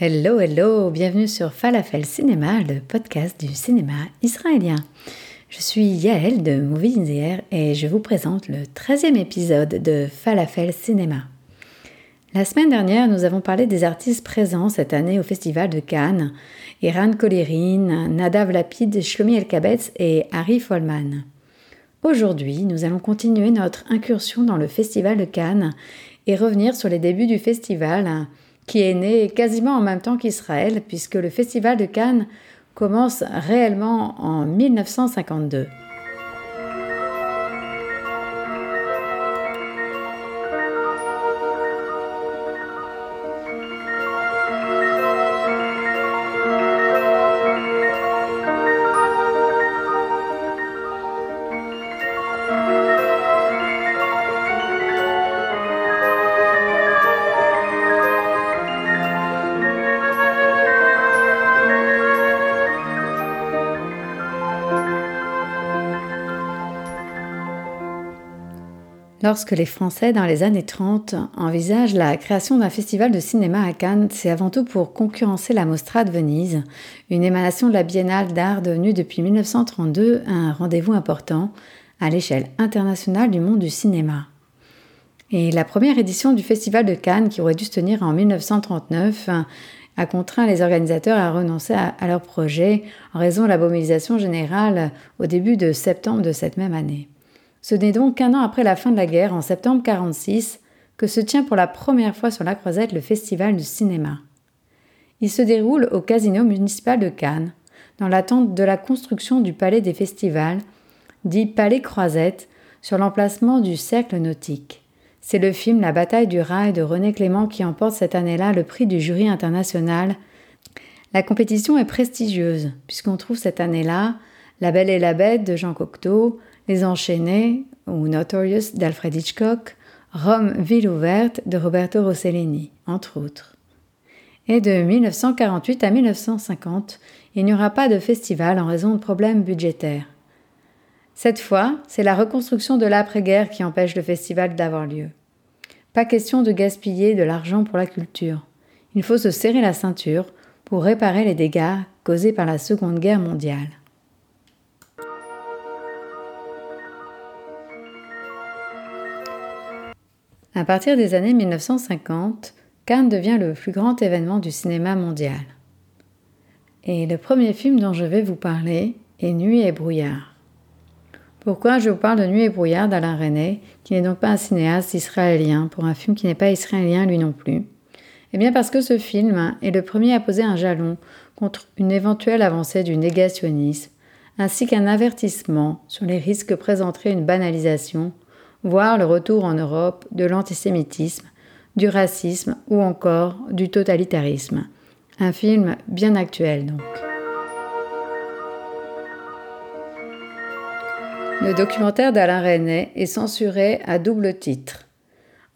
Hello, hello, bienvenue sur Falafel Cinéma, le podcast du cinéma israélien. Je suis Yael de Movie in et je vous présente le 13e épisode de Falafel Cinéma. La semaine dernière, nous avons parlé des artistes présents cette année au Festival de Cannes, Iran Kolerin, Nadav Lapid, Shlomi Elkabetz et Harry Folman. Aujourd'hui, nous allons continuer notre incursion dans le Festival de Cannes et revenir sur les débuts du festival, qui est né quasiment en même temps qu'Israël, puisque le Festival de Cannes commence réellement en 1952. Lorsque les Français, dans les années 30, envisagent la création d'un festival de cinéma à Cannes, c'est avant tout pour concurrencer la Mostra de Venise, une émanation de la Biennale d'art devenue depuis 1932 un rendez-vous important à l'échelle internationale du monde du cinéma. Et la première édition du Festival de Cannes, qui aurait dû se tenir en 1939, a contraint les organisateurs à renoncer à, leur projet en raison de la mobilisation générale au début de septembre de cette même année. Ce n'est donc qu'un an après la fin de la guerre, en septembre 1946, que se tient pour la première fois sur la Croisette le Festival du cinéma. Il se déroule au Casino municipal de Cannes, dans l'attente de la construction du Palais des Festivals, dit Palais Croisette, sur l'emplacement du Cercle Nautique. C'est le film La bataille du rail de René Clément qui emporte cette année-là le prix du jury international. La compétition est prestigieuse, puisqu'on trouve cette année-là La Belle et la Bête de Jean Cocteau, les Enchaînés ou Notorious d'Alfred Hitchcock, Rome, ville ouverte de Roberto Rossellini, entre autres. Et de 1948 à 1950, il n'y aura pas de festival en raison de problèmes budgétaires. Cette fois, c'est la reconstruction de l'après-guerre qui empêche le festival d'avoir lieu. Pas question de gaspiller de l'argent pour la culture. Il faut se serrer la ceinture pour réparer les dégâts causés par la Seconde Guerre mondiale. À partir des années 1950, Cannes devient le plus grand événement du cinéma mondial. Et le premier film dont je vais vous parler est Nuit et brouillard. Pourquoi je vous parle de Nuit et brouillard d'Alain René, qui n'est donc pas un cinéaste israélien, pour un film qui n'est pas israélien lui non plus? Eh bien parce que ce film est le premier à poser un jalon contre une éventuelle avancée du négationnisme, ainsi qu'un avertissement sur les risques que présenterait une banalisation voire le retour en Europe de l'antisémitisme, du racisme ou encore du totalitarisme. Un film bien actuel donc. Le documentaire d'Alain Resnais est censuré à double titre.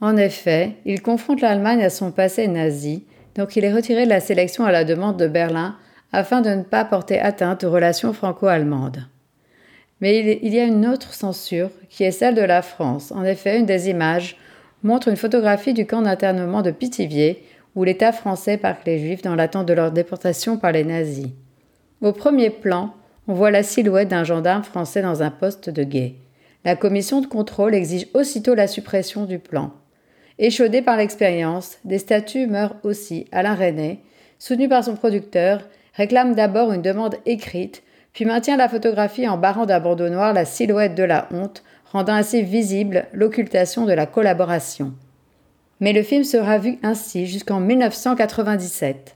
En effet, il confronte l'Allemagne à son passé nazi, donc il est retiré de la sélection à la demande de Berlin afin de ne pas porter atteinte aux relations franco-allemandes. Mais il y a une autre censure qui est celle de la France. En effet, une des images montre une photographie du camp d'internement de Pithiviers où l'État français parque les Juifs dans l'attente de leur déportation par les nazis. Au premier plan, on voit la silhouette d'un gendarme français dans un poste de guet. La commission de contrôle exige aussitôt la suppression du plan. Échaudé par l'expérience, des statuts meurent aussi. Alain René, soutenu par son producteur, réclame d'abord une demande écrite puis maintient la photographie en barrant d'un bandeau noir la silhouette de la honte, rendant ainsi visible l'occultation de la collaboration. Mais le film sera vu ainsi jusqu'en 1997.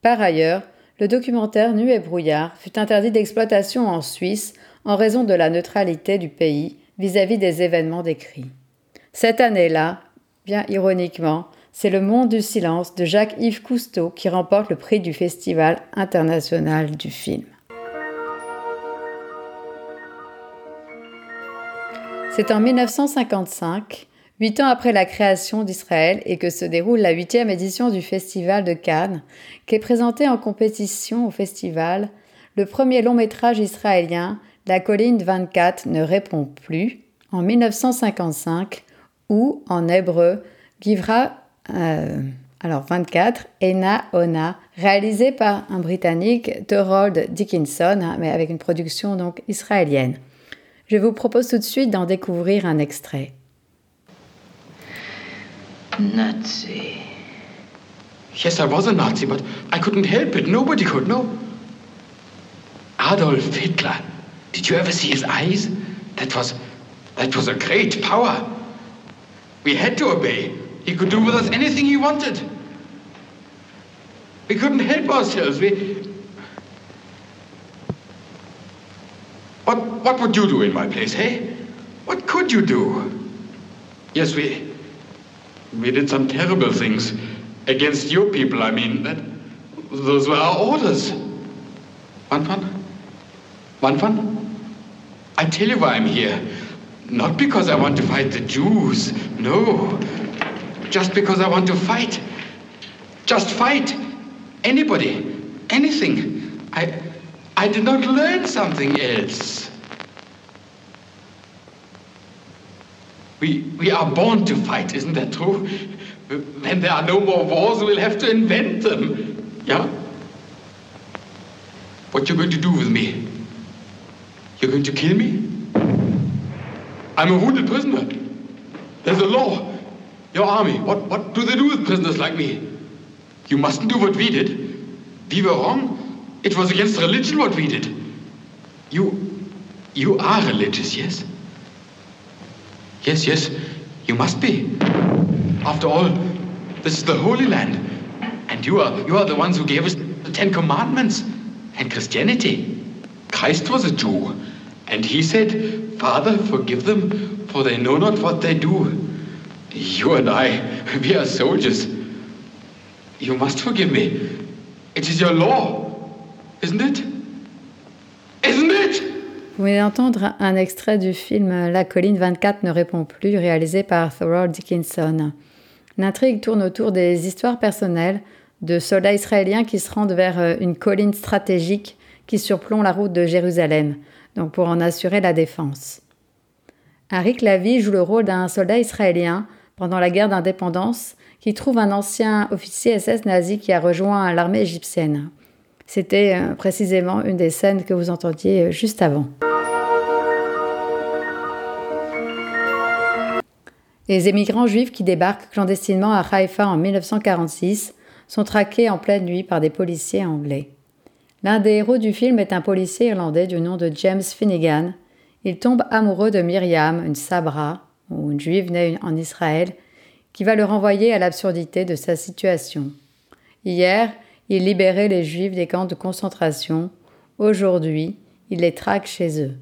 Par ailleurs, le documentaire Nu et brouillard fut interdit d'exploitation en Suisse en raison de la neutralité du pays vis-à-vis des événements décrits. Cette année-là, Bien ironiquement, c'est Le Monde du Silence de Jacques-Yves Cousteau qui remporte le prix du Festival international du film. C'est en 1955, huit ans après la création d'Israël et que se déroule la huitième édition du Festival de Cannes, qu'est présenté en compétition au festival le premier long métrage israélien, La colline 24 ne répond plus, en 1955, ou en hébreu, Givra, euh, alors 24, Ena Ona, réalisé par un Britannique, Thorold Dickinson, hein, mais avec une production donc israélienne. Je vous propose tout de suite d'en découvrir un extrait. Nazi. Yes, I was a Nazi, but I couldn't help it. Nobody could, no. Adolf Hitler. Did you ever see his eyes? That was that was a great power. We had to obey. He could do with us anything he wanted. We couldn't help ourselves. We What, what would you do in my place, hey? What could you do? Yes, we, we did some terrible things against your people. I mean, that, those were our orders. One fun? I tell you why I'm here. Not because I want to fight the Jews. No. Just because I want to fight. Just fight. Anybody. Anything. I, I did not learn something else. We, we are born to fight, isn't that true? When there are no more wars, we'll have to invent them. Yeah? What you going to do with me? You're going to kill me? I'm a wounded prisoner. There's a law. Your army, what, what do they do with prisoners like me? You mustn't do what we did. We were wrong. It was against religion what we did. You, you are religious, yes? Yes, yes, you must be. After all, this is the Holy Land. And you are, you are the ones who gave us the Ten Commandments and Christianity. Christ was a Jew. And he said, Father, forgive them, for they know not what they do. You and I, we are soldiers. You must forgive me. It is your law. Vous venez d'entendre un extrait du film La colline 24 ne répond plus, réalisé par Thorold Dickinson. L'intrigue tourne autour des histoires personnelles de soldats israéliens qui se rendent vers euh, une colline stratégique qui surplombe la route de Jérusalem, donc pour en assurer la défense. Arik Lavi joue le rôle d'un soldat israélien pendant la guerre d'indépendance qui trouve un ancien officier SS nazi qui a rejoint l'armée égyptienne. C'était euh, précisément une des scènes que vous entendiez euh, juste avant. Les émigrants juifs qui débarquent clandestinement à Haïfa en 1946 sont traqués en pleine nuit par des policiers anglais. L'un des héros du film est un policier irlandais du nom de James Finnegan. Il tombe amoureux de Myriam, une sabra, ou une juive née en Israël, qui va le renvoyer à l'absurdité de sa situation. Hier, il libérait les Juifs des camps de concentration. Aujourd'hui, il les traque chez eux.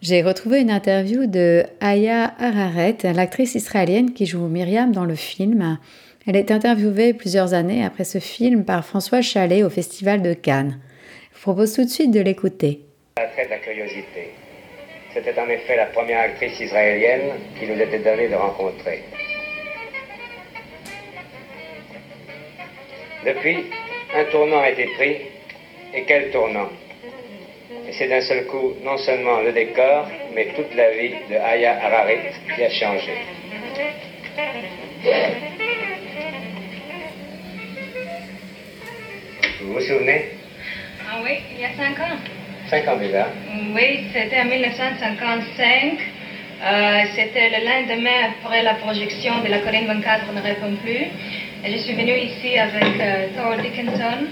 J'ai retrouvé une interview de Aya Hararet, l'actrice israélienne qui joue Myriam dans le film. Elle est interviewée plusieurs années après ce film par François Chalet au Festival de Cannes. Je vous propose tout de suite de l'écouter. de la curiosité. C'était en effet la première actrice israélienne qui nous était donnée de rencontrer. Depuis, un tournant a été pris, et quel tournant? Et c'est d'un seul coup non seulement le décor, mais toute la vie de Aya Hararit qui a changé. Vous vous souvenez? Ah oui, il y a cinq ans. Cinq ans déjà Oui, c'était en 1955. Euh, c'était le lendemain après la projection de La colline 24 ne répond plus je suis venue ici avec euh, Thor Dickinson,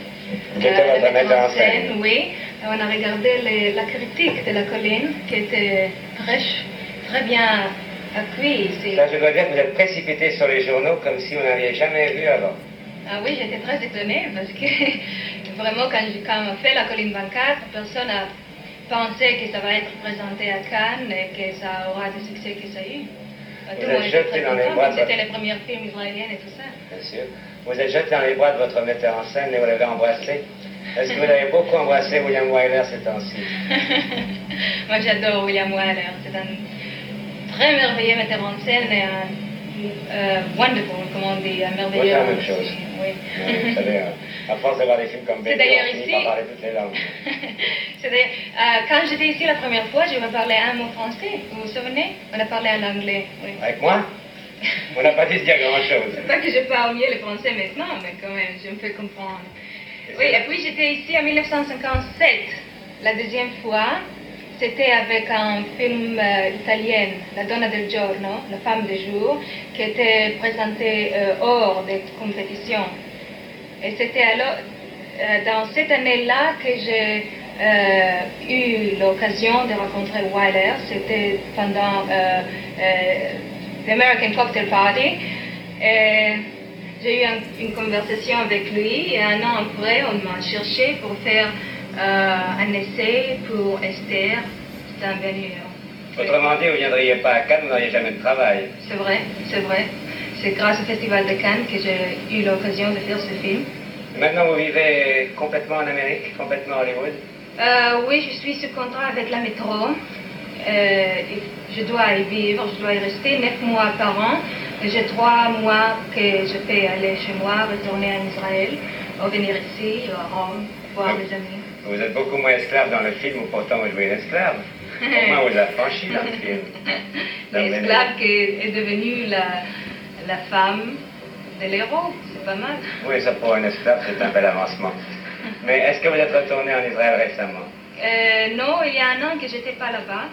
qui était euh, votre metteur en scène. Oui, on a regardé la critique de la colline qui était très, très bien accueillie ici. Ça, je dois dire que vous êtes précipité sur les journaux comme si vous n'aviez jamais vu avant. Ah oui, j'étais très étonnée parce que vraiment, quand, quand on fait la colline 24, personne n'a pensé que ça va être présenté à Cannes et que ça aura le succès que ça a eu. Vous êtes jeté dans les bras de C'était votre- les premiers films israéliens et tout ça. Bien sûr. Vous êtes jeté dans les bras de votre metteur en scène et vous l'avez embrassé. Est-ce que vous avez beaucoup embrassé William Wyler ces temps-ci? Moi, j'adore William Wyler. C'est un très merveilleux metteur en scène et un euh, wonderful, comme on dit, un Oui, merveilleux. c'est la même chose. Oui. Oui, Vous savez, euh, à force de voir des films comme C'est d'ailleurs ici. par parler toutes les langues. C'est d'ailleurs, euh, quand j'étais ici la première fois, je me parlais un mot français. Vous vous souvenez? On a parlé en anglais. Oui. Avec moi? On n'a pas dit dire grand-chose. C'est pas que je parle mieux le français maintenant, mais quand même, je me fais comprendre. Oui, et puis j'étais ici en 1957, la deuxième fois. C'était avec un film euh, italien, La Donna del Giorno, La femme du jour, qui était présenté euh, hors des compétitions. Et c'était alors, euh, dans cette année-là que j'ai euh, eu l'occasion de rencontrer Wyler. C'était pendant euh, euh, l'American Cocktail Party. Et j'ai eu un- une conversation avec lui et un an après, on m'a cherché pour faire un essai pour Esther. Béni. Autrement dit, vous ne viendriez pas à Cannes, vous n'auriez jamais de travail. C'est vrai, c'est vrai. C'est grâce au Festival de Cannes que j'ai eu l'occasion de faire ce film. Maintenant, vous vivez complètement en Amérique, complètement à Hollywood. Euh, oui, je suis sous contrat avec la métro. Euh, je dois y vivre, je dois y rester neuf mois par an. J'ai trois mois que je peux aller chez moi, retourner en Israël, ou venir ici, à Rome, voir mes amis. Vous êtes beaucoup moins esclave dans le film, ou pourtant vous jouez une esclave. Moins, vous affranchi dans le film. L'esclave qui est devenue la, la femme de l'héros, c'est pas mal. Oui, ça pour un esclave, c'est un bel avancement. Mais est-ce que vous êtes retourné en Israël récemment? Euh, non, il y a un an que j'étais pas là-bas.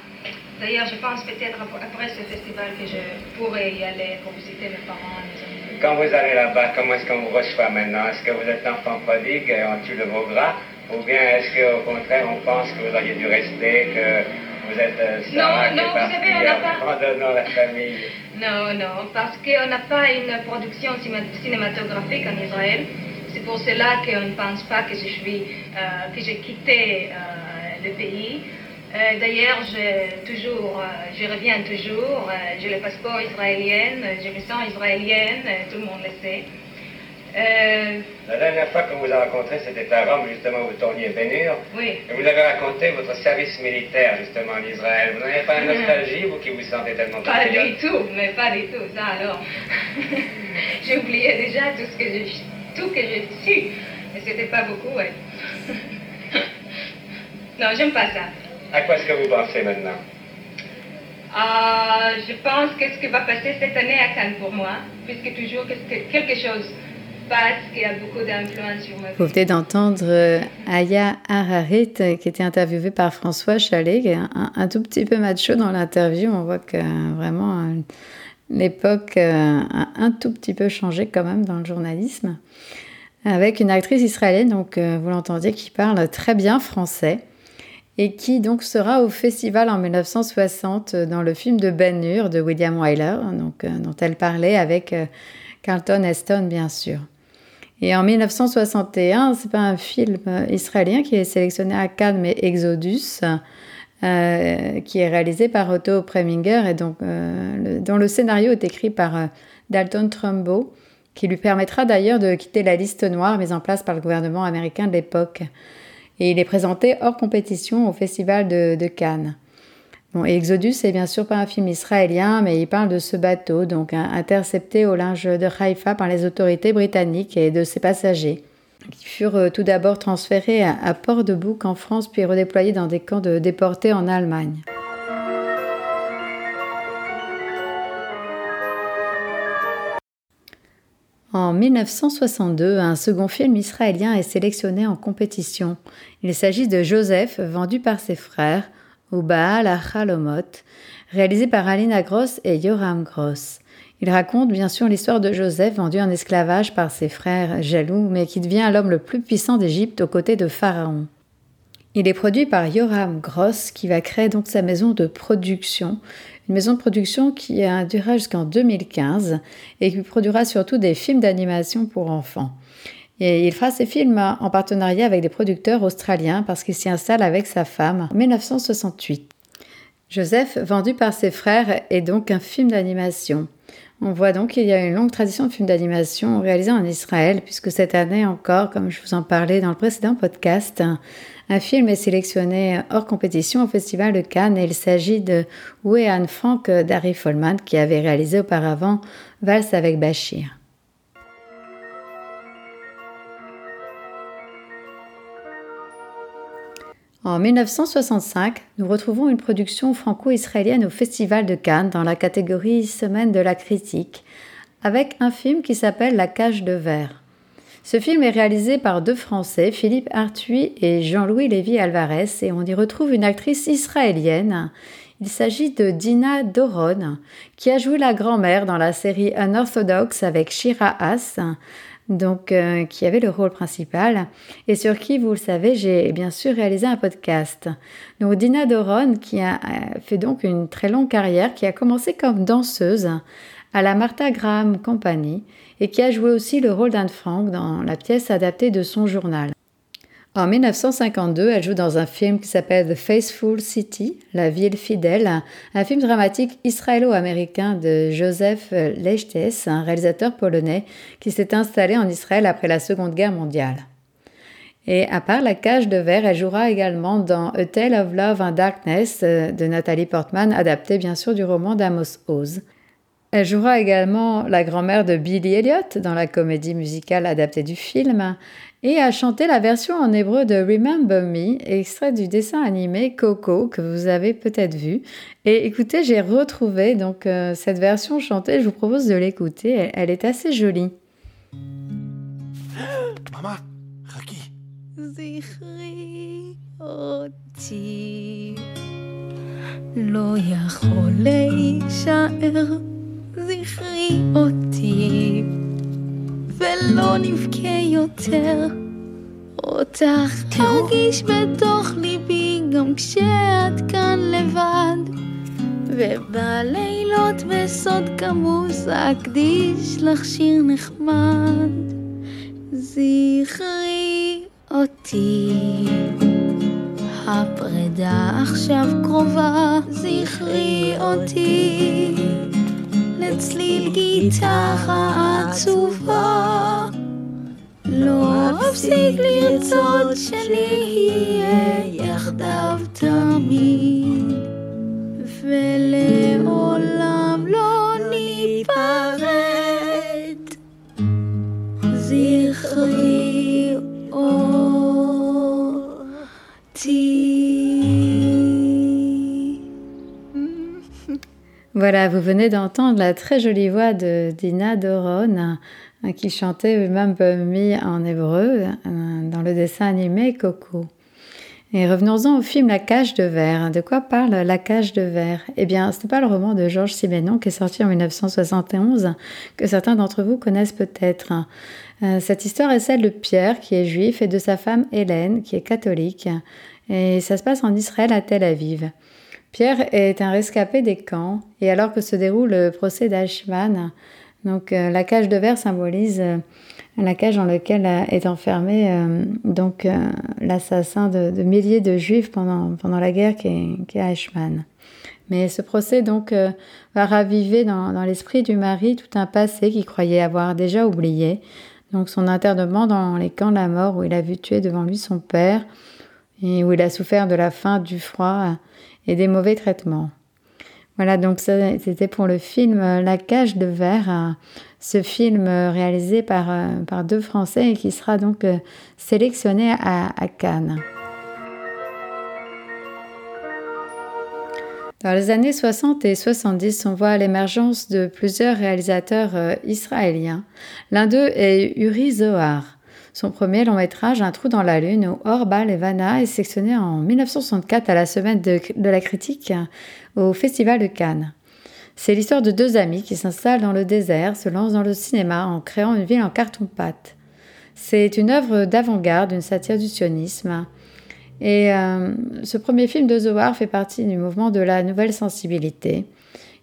D'ailleurs, je pense peut-être ap- après ce festival que je pourrais y aller pour visiter mes parents, mes amis. Quand vous allez là-bas, comment est-ce qu'on vous reçoit maintenant? Est-ce que vous êtes l'enfant prodigue et on tue de vos gras Ou bien est-ce qu'au contraire, on pense que vous auriez dû rester, que vous êtes euh, Sarah Non, qui non, est vous savez, on n'a en pas- abandonnant la famille Non, non, parce qu'on n'a pas une production cinématographique en Israël. C'est pour cela qu'on ne pense pas que je suis, euh, que j'ai quitté euh, le pays. Euh, D'ailleurs, je, toujours, euh, je reviens toujours. euh, j'ai le passeport israélien, euh, je me sens israélienne, euh, tout le monde le sait. Euh, La dernière fois qu'on vous a rencontré, c'était à Rome, justement, vous tourniez Bénur. oui. Et vous avez raconté votre service militaire, justement, en Israël. Vous n'avez pas une nostalgie, vous qui vous sentez tellement Pas du tout, mais pas du tout, ça alors. j'ai oublié déjà tout ce que j'ai tout que j'ai su. Mais c'était pas beaucoup, ouais. non, j'aime pas ça. À quoi est-ce que vous pensez maintenant? Euh, je pense que ce qui va passer cette année à Cannes pour moi, puisque toujours que que quelque chose passe qui a beaucoup d'influence sur ma vie. Vous venez d'entendre euh, Aya Hararit euh, qui était interviewée par François Chalet, qui est un, un tout petit peu macho dans l'interview. On voit que euh, vraiment euh, l'époque a un tout petit peu changé quand même dans le journalisme. Avec une actrice israélienne, donc vous l'entendiez, qui parle très bien français et qui donc sera au festival en 1960 euh, dans le film de Ben Hur de William Wyler, donc, euh, dont elle parlait avec Carlton Heston bien sûr. Et en 1961, c'est pas un film israélien qui est sélectionné à Cannes, mais Exodus, euh, qui est réalisé par Otto Preminger et donc, euh, dont le scénario est écrit par euh, Dalton Trumbo, qui lui permettra d'ailleurs de quitter la liste noire mise en place par le gouvernement américain de l'époque. Et il est présenté hors compétition au Festival de Cannes. Bon, Exodus, c'est bien sûr pas un film israélien, mais il parle de ce bateau, donc hein, intercepté au large de Haïfa par les autorités britanniques et de ses passagers, qui furent euh, tout d'abord transférés à, à Port-de-Bouc en France, puis redéployés dans des camps de déportés en Allemagne. En 1962, un second film israélien est sélectionné en compétition. Il s'agit de Joseph, vendu par ses frères, au Baal à Chalomot, réalisé par Alina Gross et Yoram Gross. Il raconte bien sûr l'histoire de Joseph vendu en esclavage par ses frères jaloux, mais qui devient l'homme le plus puissant d'Égypte aux côtés de Pharaon. Il est produit par Yoram Gross, qui va créer donc sa maison de production, une maison de production qui a duré jusqu'en 2015 et qui produira surtout des films d'animation pour enfants. Et il fera ses films en partenariat avec des producteurs australiens parce qu'il s'y installe avec sa femme en 1968. Joseph, vendu par ses frères, est donc un film d'animation. On voit donc qu'il y a une longue tradition de films d'animation réalisés en Israël, puisque cette année encore, comme je vous en parlais dans le précédent podcast, un film est sélectionné hors compétition au Festival de Cannes et il s'agit de Anne Frank d'Harry Folman qui avait réalisé auparavant Valse avec Bachir. En 1965, nous retrouvons une production franco-israélienne au Festival de Cannes dans la catégorie Semaine de la critique, avec un film qui s'appelle La cage de verre. Ce film est réalisé par deux Français, Philippe Arthuis et Jean-Louis Lévy-Alvarez, et on y retrouve une actrice israélienne. Il s'agit de Dina Doron, qui a joué la grand-mère dans la série Unorthodox avec Shira Haas, donc euh, qui avait le rôle principal et sur qui, vous le savez, j'ai bien sûr réalisé un podcast. Donc Dina Doron, qui a fait donc une très longue carrière, qui a commencé comme danseuse à la Martha Graham Company et qui a joué aussi le rôle d'Anne Frank dans la pièce adaptée de son journal. En 1952, elle joue dans un film qui s'appelle The Faithful City, La ville fidèle, un film dramatique israélo-américain de Joseph Leichtes, un réalisateur polonais qui s'est installé en Israël après la Seconde Guerre mondiale. Et à part La cage de verre, elle jouera également dans A Tale of Love and Darkness de Nathalie Portman, adapté bien sûr du roman d'Amos Oz. Elle jouera également la grand-mère de Billy Elliot dans la comédie musicale adaptée du film et a chanté la version en hébreu de Remember Me, extrait du dessin animé Coco que vous avez peut-être vu. Et écoutez, j'ai retrouvé donc euh, cette version chantée, je vous propose de l'écouter, elle, est assez jolie. Maman, Raki. זכרי אותי, ולא נבכה יותר. אותך ארגיש בתוך ליבי גם כשאת כאן לבד. ובלילות בסוד כמוס אקדיש לך שיר נחמד. זכרי אותי. הפרידה עכשיו קרובה, זכרי אותי. לצליל גיטרה עצובה. לא אפסיק לרצות שנהיה יחדיו תמיד, ולעולם Voilà, vous venez d'entendre la très jolie voix de Dina Doron hein, qui chantait Me en hébreu euh, dans le dessin animé Coco. Et revenons-en au film La cage de verre. De quoi parle La cage de verre Eh bien, ce n'est pas le roman de Georges Simenon qui est sorti en 1971 que certains d'entre vous connaissent peut-être. Euh, cette histoire est celle de Pierre qui est juif et de sa femme Hélène qui est catholique. Et ça se passe en Israël à Tel Aviv. Pierre est un rescapé des camps et alors que se déroule le procès d'Ashman, donc euh, la cage de verre symbolise euh, la cage dans laquelle est enfermé euh, donc l'assassin de, milliers de juifs pendant, pendant la guerre qui est, qui Ashman. Mais ce procès donc va raviver dans, dans l'esprit du mari tout un passé qu'il croyait avoir déjà oublié. Donc son internement dans les camps de la mort où il a vu tuer devant lui son père et où il a souffert de la faim, du froid et des mauvais traitements. Voilà, donc c'était pour le film euh, La cage de verre, euh, ce film euh, réalisé par, par deux Français et qui sera donc sélectionné à, à Cannes. Dans les années 60 et 70, on voit l'émergence de plusieurs réalisateurs israéliens. L'un d'eux est Uri Zohar. Son premier long métrage, Un trou dans la lune, ou Orba Levana, est sélectionné en 1964 à la semaine de, la critique au Festival de Cannes. C'est l'histoire de deux amis qui s'installent dans le désert, se lancent dans le cinéma en créant une ville en carton-pâte. C'est une œuvre d'avant-garde, une satire du sionisme. Et euh, ce premier film de Zohar fait partie du mouvement de la nouvelle sensibilité.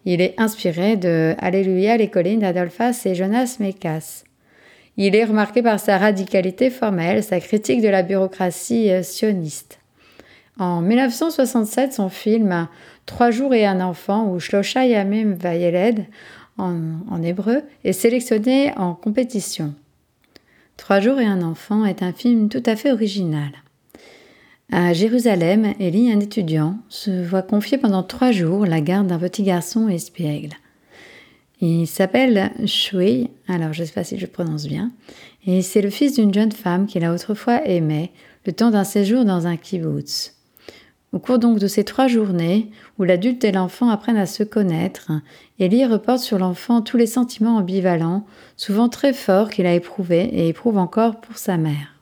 Il est inspiré de Alléluia les collines d'Adolphas et Jonas Mekas. Il est remarqué par sa radicalité formelle, sa critique de la bureaucratie euh, sioniste. En 1967, son film Trois jours et un enfant, ou Shlosha Yamim Vayeled en, en hébreu, est sélectionné en compétition. Trois jours et un enfant est un film tout à fait original. À Jérusalem, Elie, un étudiant, se voit confier pendant trois jours la garde d'un petit garçon espiègle. Il s'appelle Shui, alors je ne sais pas si je prononce bien, et c'est le fils d'une jeune femme qu'il a autrefois aimée, le temps d'un séjour dans un kibbutz. Au cours donc de ces trois journées, où l'adulte et l'enfant apprennent à se connaître, Elie reporte sur l'enfant tous les sentiments ambivalents, souvent très forts qu'il a éprouvés et éprouve encore pour sa mère.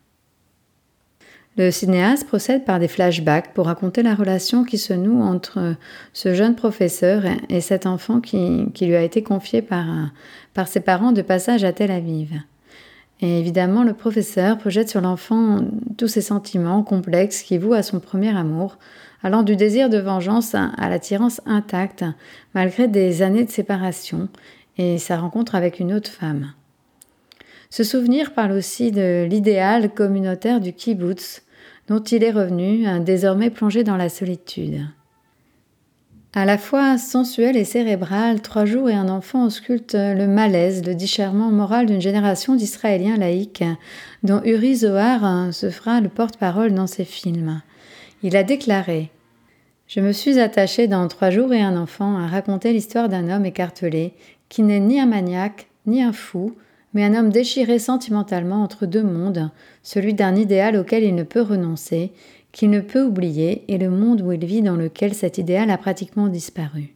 Le cinéaste procède par des flashbacks pour raconter la relation qui se noue entre ce jeune professeur et cet enfant qui, lui a été confié par, ses parents de passage à Tel Aviv. Et évidemment, le professeur projette sur l'enfant tous ses sentiments complexes qui vouent à son premier amour, allant du désir de vengeance à l'attirance intacte, malgré des années de séparation et sa rencontre avec une autre femme. Ce souvenir parle aussi de l'idéal communautaire du kibbutz, dont il est revenu, désormais plongé dans la solitude. À la fois sensuel et cérébral, Trois jours et un enfant auscultent le malaise, le déchirement moral d'une génération d'Israéliens laïcs, dont Uri Zohar se fera le porte-parole dans ses films. Il a déclaré Je me suis attaché dans Trois jours et un enfant à raconter l'histoire d'un homme écartelé, qui n'est ni un maniaque, ni un fou, mais un homme déchiré sentimentalement entre deux mondes, celui d'un idéal auquel il ne peut renoncer, qu'il ne peut oublier, et le monde où il vit dans lequel cet idéal a pratiquement disparu.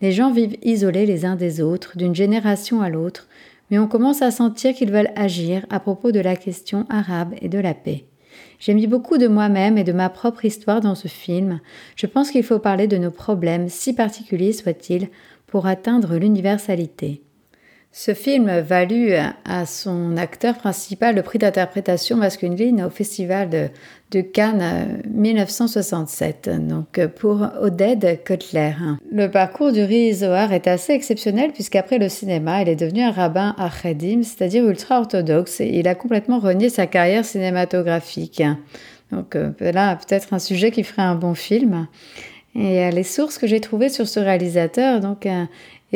Les gens vivent isolés les uns des autres, d'une génération à l'autre, mais on commence à sentir qu'ils veulent agir à propos de la question arabe et de la paix. J'ai mis beaucoup de moi-même et de ma propre histoire dans ce film. Je pense qu'il faut parler de nos problèmes, si particuliers soient-ils, pour atteindre l'universalité. Ce film valut à son acteur principal le prix d'interprétation masculine au Festival de, Cannes 1967, donc pour Oded Kotler. Le parcours du Zohar est assez exceptionnel puisqu'après le cinéma, il est devenu un rabbin Achedim, c'est-à-dire ultra-orthodoxe, et il a complètement renié sa carrière cinématographique. Donc euh, là, peut-être un sujet qui ferait un bon film. Et euh, les sources que j'ai trouvées sur ce réalisateur, donc euh,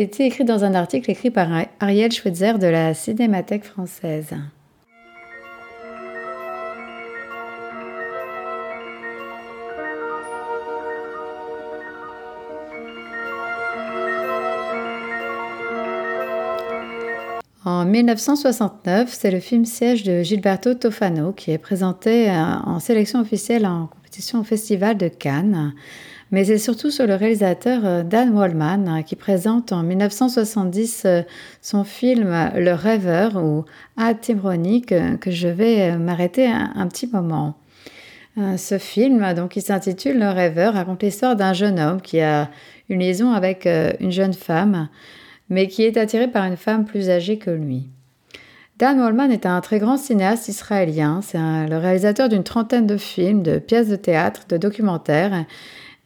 était écrit dans un article écrit par Ariel Schweitzer de la Cinémathèque française? En 1969, c'est le film Siège de Gilberto Tofano qui est présenté euh, en sélection officielle en compétition au Festival de Cannes mais c'est surtout sur le réalisateur euh, Dan Wallman hein, qui présente en 1970 euh, son film Le Rêveur ou A Timronique que je vais euh, m'arrêter un, petit moment. Ce film, donc, qui s'intitule Le Rêveur, raconte l'histoire d'un jeune homme qui a une liaison avec une jeune femme, mais qui est attiré par une femme plus âgée que lui. Dan Wallman est un très grand cinéaste israélien. C'est le réalisateur d'une trentaine de films, de pièces de théâtre, de documentaires.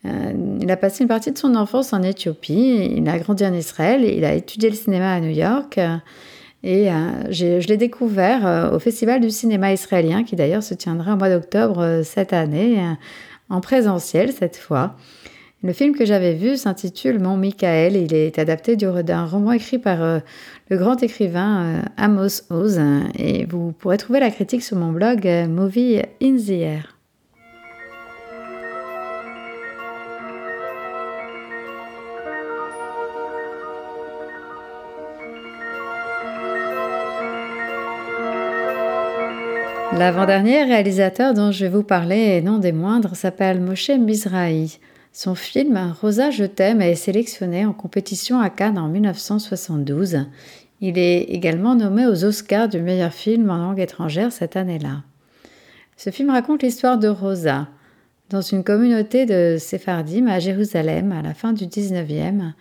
Euh, il a passé une partie de son enfance en Éthiopie, il a grandi en Israël, il a étudié le cinéma à New York. Et euh, je l'ai découvert euh, au Festival du cinéma israélien, qui d'ailleurs se tiendra au mois d'octobre cette année, en présentiel cette fois. Le film que j'avais vu s'intitule Mon Michael. Il est adapté d'un roman écrit par le grand écrivain Amos Oz. Et vous pourrez trouver la critique sur mon blog Movie in the Air. L'avant-dernier réalisateur dont je vais vous parler, et non des moindres, s'appelle Moshe Mizrahi. Son film Rosa, je t'aime est sélectionné en compétition à Cannes en 1972. Il est également nommé aux Oscars du meilleur film en langue étrangère cette année-là. Ce film raconte l'histoire de Rosa. Dans une communauté de Séphardim à Jérusalem à la fin du 19e,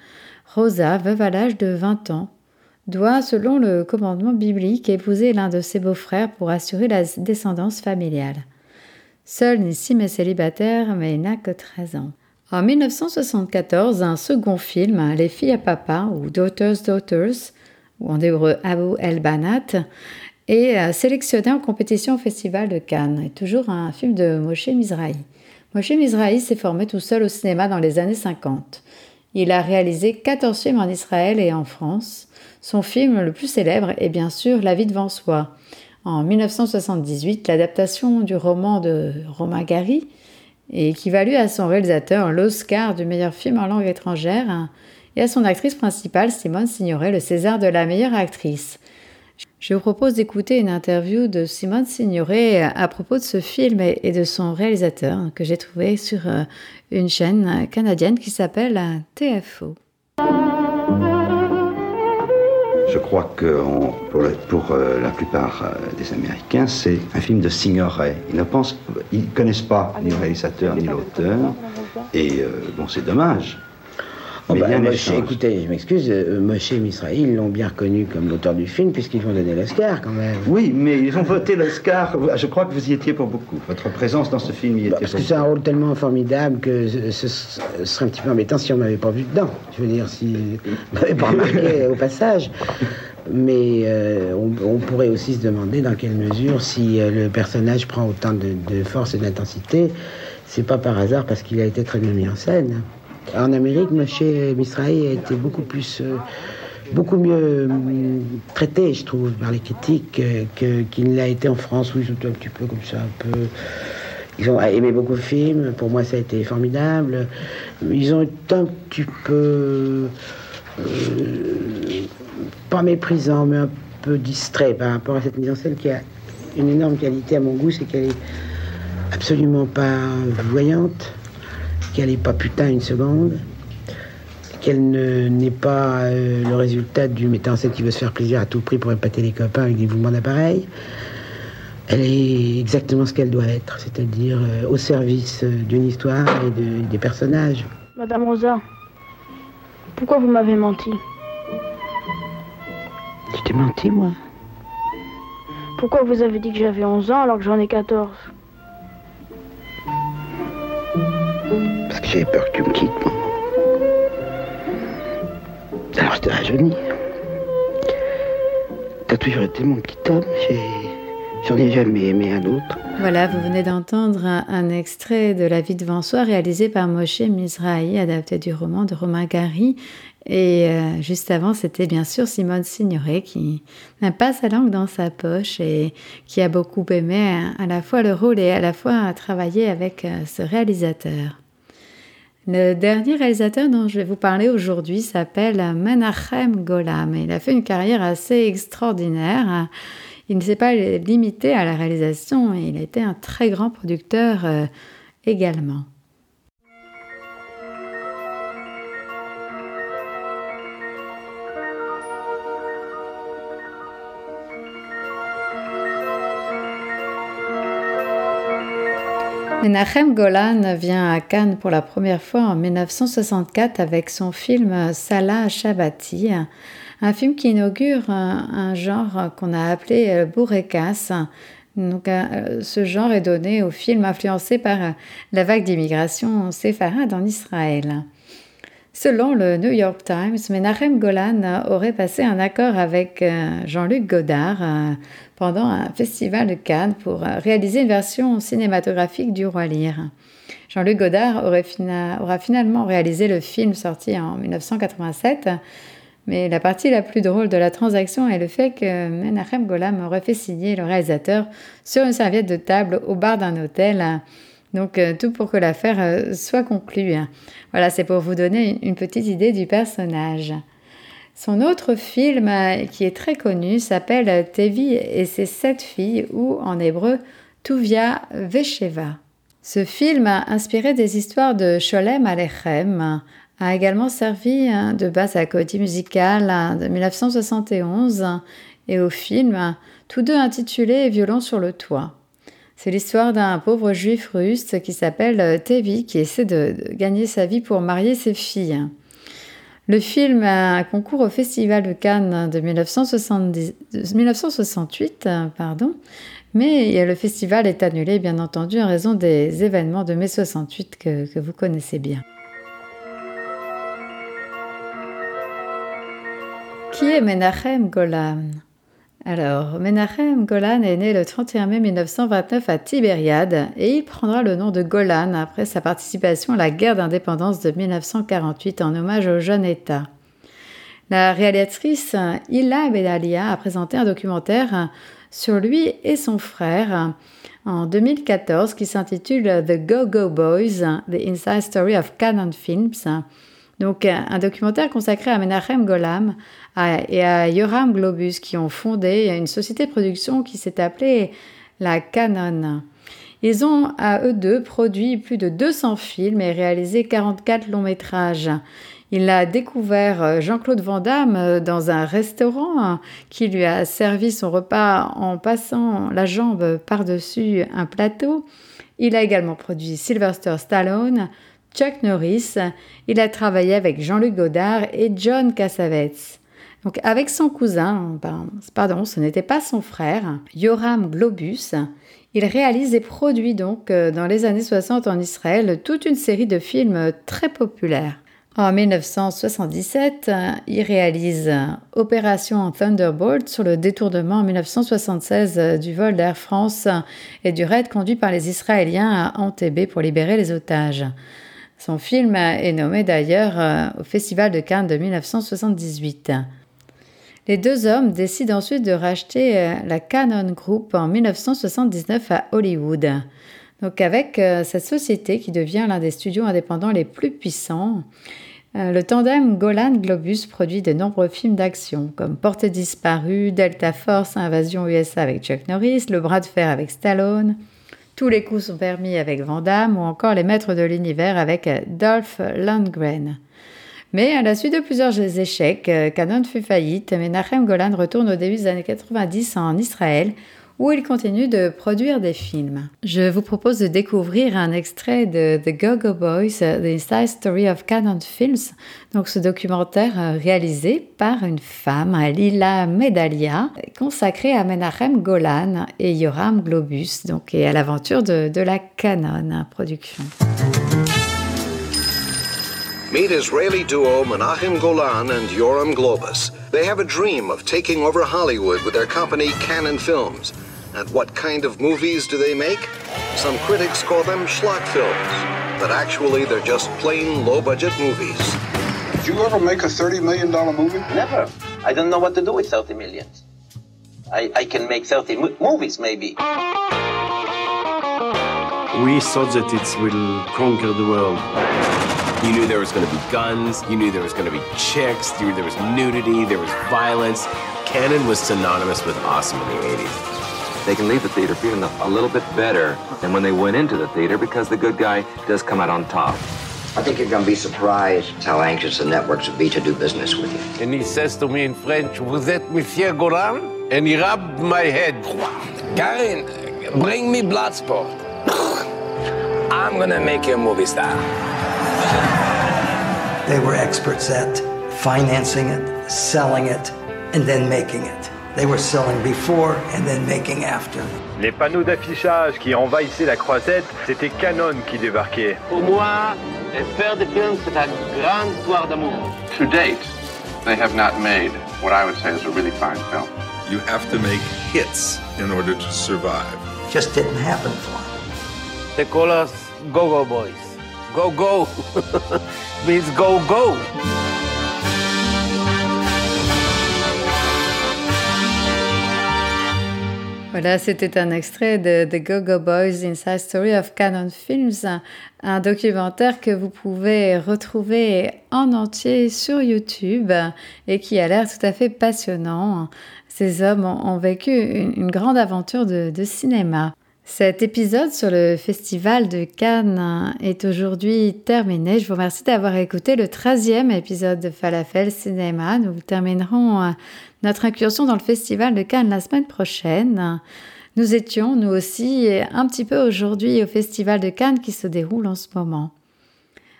Rosa, veuve à l'âge de 20 ans, doit, selon le commandement biblique, épouser l'un de ses beaux-frères pour assurer la descendance familiale. Seul Nissim est célibataire, mais il n'a que 13 ans. En 1974, un second film, Les filles à papa, ou Daughters Daughters, ou en hébreu Abu El Banat, est euh, sélectionné en compétition au Festival de Cannes, et toujours un film de Moshe Mizrahi. Moshe Mizrahi s'est formé tout seul au cinéma dans les années 50. Il a réalisé 14 films en Israël et en France. Son film le plus célèbre est bien sûr La vie devant soi. En 1978, l'adaptation du roman de Romain Gary, et qui valut à son réalisateur l'Oscar du meilleur film en langue étrangère et à son actrice principale, Simone Signoret, le César de la meilleure actrice. Je vous propose d'écouter une interview de Simone Signoret à propos de ce film et de son réalisateur que j'ai trouvé sur euh, une chaîne canadienne qui s'appelle TFO. Je crois que pour, euh, la plupart euh, des Américains, c'est un film de Signoret. Ils ne pensent, ils connaissent pas ni le réalisateur ni l'auteur, et bon, c'est dommage. Oh bah, écoutez, je m'excuse, euh, Moshe et Misraïl l'ont bien reconnu comme l'auteur du film, puisqu'ils vont donner l'Oscar quand même. Oui, mais ils ont voté l'Oscar. Je crois que vous y étiez pour beaucoup. Votre présence dans ce film y bah, était. parce que c'est un rôle tellement formidable que ce, serait un petit peu embêtant si on m'avait pas vu dedans. Je veux dire, si on m'avait pas remarqué au passage. Mais euh, on, pourrait aussi se demander dans quelle mesure, si euh, le personnage prend autant de, de force et d'intensité, c'est pas par hasard parce qu'il a été très bien mis en scène. En Amérique, Moshe Misrahi a été beaucoup plus, euh, beaucoup mieux euh, traité, je trouve, par les critiques euh, qu'il ne l'a été en France, où ils sont un petit peu comme ça, un peu. Ils ont aimé beaucoup le film. Pour moi, ça a été formidable. Ils ont été un petit peu pas méprisants, mais un peu distraits par rapport à cette mise en scène qui a une énorme qualité à mon goût, c'est qu'elle est absolument pas voyante qu'elle n'est pas putain une seconde, qu'elle n'est pas euh, le résultat du metteur en scène qui veut se faire plaisir à tout prix pour épater les copains avec des mouvements d'appareil. Elle est exactement ce qu'elle doit être, c'est-à-dire euh, au service euh, d'une histoire et de, des personnages. Madame Rosa, pourquoi vous m'avez menti? Je t'ai menti, moi? Pourquoi vous avez dit que j'avais 11 ans alors que j'en ai 14 J'avais peur que tu me quittes. Alors je t'ai rajeuni. T'as toujours été mon petit homme. J'en ai jamais aimé un autre. Voilà, vous venez d'entendre un, extrait de La vie devant soi réalisé par Moshe Mizrahi, adapté du roman de Romain Gary. Et euh, juste avant, c'était bien sûr Simone Signoret qui n'a pas sa langue dans sa poche et qui a beaucoup aimé à la fois le rôle et à la fois travailler avec euh, ce réalisateur. Le dernier réalisateur dont je vais vous parler aujourd'hui s'appelle Menachem Golam. Il a fait une carrière assez extraordinaire. Il ne s'est pas limité à la réalisation, il a été un très grand producteur euh, également. Menachem Golan vient à Cannes pour la première fois en 1964 avec son film Salah Shabati, un film qui inaugure un, genre qu'on a appelé bourrekas. Donc, euh, ce genre est donné au film influencé par la vague d'immigration séfarade en Israël. Selon le New York Times, Menachem Golan aurait passé un accord avec euh, Jean-Luc Godard euh, pendant un festival de Cannes pour euh, réaliser une version cinématographique du Roi Lear. Jean-Luc Godard aura finalement réalisé le film sorti en 1987, mais la partie la plus drôle de la transaction est le fait que Menachem Golan aurait fait signer le réalisateur sur une serviette de table au bar d'un hôtel. Donc tout pour que l'affaire soit conclue. Voilà, c'est pour vous donner une petite idée du personnage. Son autre film, euh, qui est très connu, s'appelle Tevi et ses sept filles, ou en hébreu Tuvia Vesheva. Ce film, inspiré des histoires de Sholem Alechem, a également servi hein, de base à la comédie musicale hein, de 1971 et au film, tous deux intitulés Violon sur le toit. C'est l'histoire d'un pauvre juif russe qui s'appelle euh, Tevi qui essaie de, gagner sa vie pour marier ses filles. Le film a concours au Festival de Cannes de 1968, pardon, mais le festival est annulé bien entendu en raison des événements de mai 68 que, que vous connaissez bien. Qui est Menachem Golan? Alors, Menachem Golan est né le 31 mai 1929 à Tibériade et il prendra le nom de Golan après sa participation à la guerre d'indépendance de 1948 en hommage au jeune État. La réalisatrice Ila Bedalia a présenté un documentaire sur lui et son frère en 2014 qui s'intitule The Go-Go Boys, The Inside Story of Canon Films. Donc un documentaire consacré à Menachem Golam et à Yoram Globus qui ont fondé une société de production qui s'est appelée la Canon. Ils ont à eux deux produit plus de 200 films et réalisé 44 longs métrages. Il a découvert euh, Jean-Claude Van Damme euh, dans un restaurant hein, qui lui a servi son repas en passant la jambe par-dessus un plateau. Il a également produit Sylvester Stallone, Chuck Norris. Il a travaillé avec Jean-Luc Godard et John Cassavetes. Donc avec son cousin, pardon, ce n'était pas son frère, Yoram Globus, il réalise et produit donc euh, dans les années 60 en Israël toute une série de films très populaires. En 1977, il réalise Opération Thunderbolt sur le détournement en 1976 du vol d'Air France et du raid conduit par les Israéliens à Entebbe pour libérer les otages. Son film est nommé d'ailleurs au Festival de Cannes de 1978. Les deux hommes décident ensuite de racheter la Canon Group en 1979 à Hollywood. Donc avec euh, cette société qui devient l'un des studios indépendants les plus puissants, euh, le tandem Golan Globus produit de nombreux films d'action comme Portée disparue, Delta Force, Invasion USA avec Chuck Norris, Le bras de fer avec Stallone, Tous les coups sont permis avec Van Damme ou encore Les maîtres de l'univers avec euh, Dolph Lundgren. Mais à la suite de plusieurs échecs, Canon fut faillite, mais Nachem Golan retourne au début des années 90 en Israël où il continue de produire des films. Je vous propose de découvrir un extrait de The Go-Go Boys, The Inside Story of Canon Films, donc ce documentaire euh, réalisé par une femme, Lila Medalia, consacré à Menachem Golan et Yoram Globus, donc et à l'aventure de, la Canon production. Meet Israeli duo Menachem Golan and Yoram Globus. They have a dream of taking over Hollywood with their company Canon Films. And what kind of movies do they make? Some critics call them schlock films, but actually they're just plain low-budget movies. Did you ever make a $30 million movie? Never. I don't know what to do with 30 millions. I, I can make 30 mo movies, maybe. We thought that it will conquer the world. You knew there was going to be guns, you knew there was going to be chicks, you knew there was nudity, there was violence. Canon was synonymous with awesome in the 80s they can leave the theater feeling a, little bit better than when they went into the theater because the good guy does come out on top. I think you're going to be surprised how anxious the networks would be to do business with you. And he says to me in French, Vous êtes Monsieur Goran?" And he rubbed my head. Karin, bring me Bloodsport. I'm going to make you a movie star. They were experts at financing it, selling it, and then making it. They were selling before and then making after. Les panneaux d'affichage qui envahissaient la croisette, c'était Canon qui débarquait. Pour moi, faire des films, c'est une grande histoire d'amour. To date, they have not made what I would say is a really fine film. You have to make hits in order to survive. Just didn't happen for them. They call us Go-Go Boys. Go-Go means go-go. Voilà, c'était un extrait de The Go-Go Boys Inside Story of Canon Films, un documentaire que vous pouvez retrouver en entier sur YouTube et qui a l'air tout à fait passionnant. Ces hommes ont, vécu une, grande aventure de, de cinéma. Cet épisode sur le Festival de Cannes est aujourd'hui terminé. Je vous remercie d'avoir écouté le 13e épisode de Falafel Cinéma. Nous terminerons euh, notre incursion dans le Festival de Cannes la semaine prochaine. Nous étions, nous aussi, un petit peu aujourd'hui au Festival de Cannes qui se déroule en ce moment.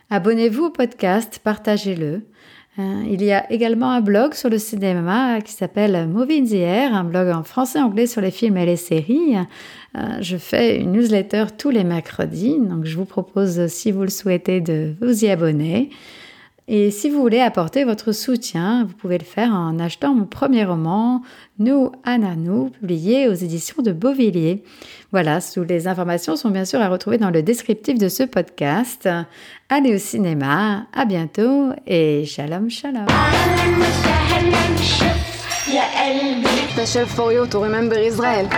Abonnez-vous au podcast, partagez-le. Euh, il y a également un blog sur le cinéma qui s'appelle Movie in un blog en français et anglais sur les films et les séries. Euh, je fais une newsletter tous les mercredis, donc je vous propose, si vous le souhaitez, de vous y abonner. Et si vous voulez apporter votre soutien, vous pouvez le faire en achetant mon premier roman, Nous, Anna, nous, publié aux éditions de Beauvilliers. Voilà, toutes les informations sont bien sûr à retrouver dans le descriptif de ce podcast. Allez au cinéma, à bientôt et shalom shalom. يا قلبي اكتشف فويوت ومنبر إسرائيل